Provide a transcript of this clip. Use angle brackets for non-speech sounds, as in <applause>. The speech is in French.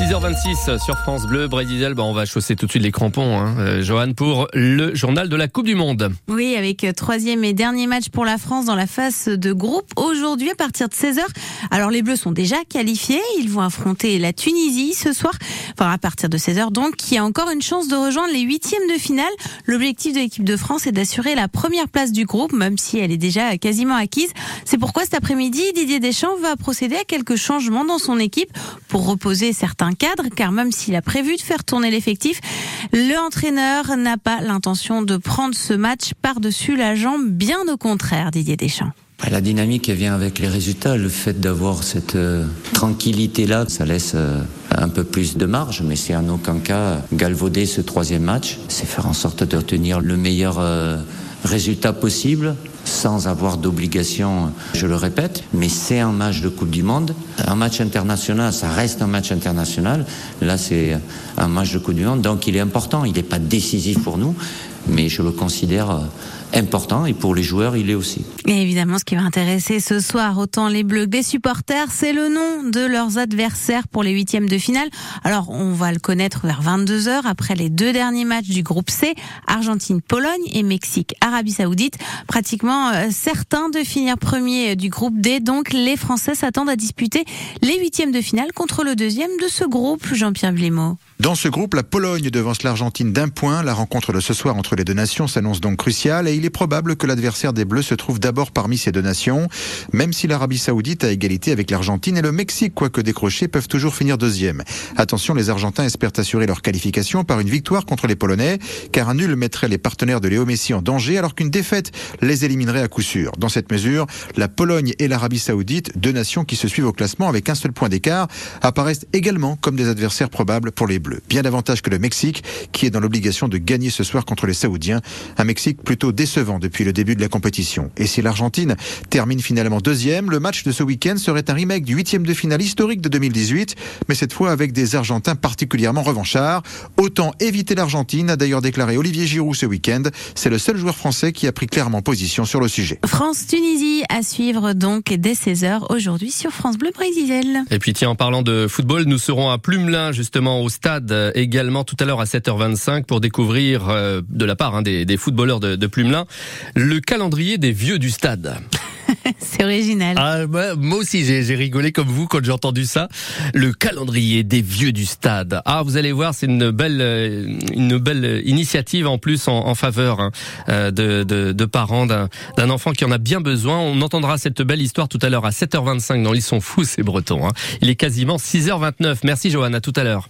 6h26 sur France Bleu, Brésil, bah on va chausser tout de suite les crampons, hein. Euh, Johan, pour le journal de la Coupe du Monde. Oui, avec euh, troisième et dernier match pour la France dans la phase de groupe aujourd'hui à partir de 16h. Alors les Bleus sont déjà qualifiés, ils vont affronter la Tunisie ce soir, enfin à partir de 16h donc, qui a encore une chance de rejoindre les huitièmes de finale. L'objectif de l'équipe de France est d'assurer la première place du groupe, même si elle est déjà quasiment acquise. C'est pourquoi cet après-midi, Didier Deschamps va procéder à quelques changements dans son équipe pour reposer certains cadre, car même s'il a prévu de faire tourner l'effectif, le entraîneur n'a pas l'intention de prendre ce match par-dessus la jambe, bien au contraire, Didier Deschamps. Bah, la dynamique vient avec les résultats. Le fait d'avoir cette euh, tranquillité-là, ça laisse euh, un peu plus de marge, mais c'est en aucun cas galvauder ce troisième match. C'est faire en sorte de retenir le meilleur euh, résultat possible sans avoir d'obligation, je le répète, mais c'est un match de Coupe du Monde. Un match international, ça reste un match international. Là, c'est un match de Coupe du Monde, donc il est important. Il n'est pas décisif pour nous, mais je le considère important et pour les joueurs, il est aussi. Et évidemment, ce qui va intéresser ce soir autant les Bleus que les supporters, c'est le nom de leurs adversaires pour les huitièmes de finale. Alors, on va le connaître vers 22 h après les deux derniers matchs du groupe C, Argentine-Pologne et Mexique-Arabie Saoudite. Pratiquement euh, certains de finir premier du groupe D, donc les Français s'attendent à disputer les huitièmes de finale contre le deuxième de ce groupe, Jean-Pierre Vlémo. Dans ce groupe, la Pologne devance l'Argentine d'un point. La rencontre de ce soir entre les deux nations s'annonce donc cruciale et il est probable que l'adversaire des Bleus se trouve d'abord parmi ces deux nations, même si l'Arabie Saoudite a égalité avec l'Argentine et le Mexique, quoique décrochés, peuvent toujours finir deuxième. Attention, les Argentins espèrent assurer leur qualification par une victoire contre les Polonais, car un nul mettrait les partenaires de Léo Messi en danger, alors qu'une défaite les éliminerait à coup sûr. Dans cette mesure, la Pologne et l'Arabie Saoudite, deux nations qui se suivent au classement avec un seul point d'écart, apparaissent également comme des adversaires probables pour les Bleus bien davantage que le Mexique, qui est dans l'obligation de gagner ce soir contre les Saoudiens. Un Mexique plutôt décevant depuis le début de la compétition. Et si l'Argentine termine finalement deuxième, le match de ce week-end serait un remake du huitième de finale historique de 2018, mais cette fois avec des Argentins particulièrement revanchards. Autant éviter l'Argentine, a d'ailleurs déclaré Olivier Giroud ce week-end. C'est le seul joueur français qui a pris clairement position sur le sujet. France-Tunisie à suivre donc dès 16h aujourd'hui sur France Bleu Brésil. Et puis tiens, en parlant de football, nous serons à Plumelin justement au stade également tout à l'heure à 7h25 pour découvrir euh, de la part hein, des, footballeurs de, de Plumelin le calendrier des vieux du stade. <laughs> c'est original. Ah, moi aussi, j'ai rigolé comme vous quand j'ai entendu ça. Le calendrier des vieux du stade. Ah, vous allez voir, c'est une belle, euh, une belle initiative en plus en, faveur hein, euh, de, de, de, parents d'un enfant qui en a bien besoin. On entendra cette belle histoire tout à l'heure à 7h25 dans Ils sont fous, ces Bretons. Hein. Il est quasiment 6h29. Merci, Johanna. À tout à l'heure.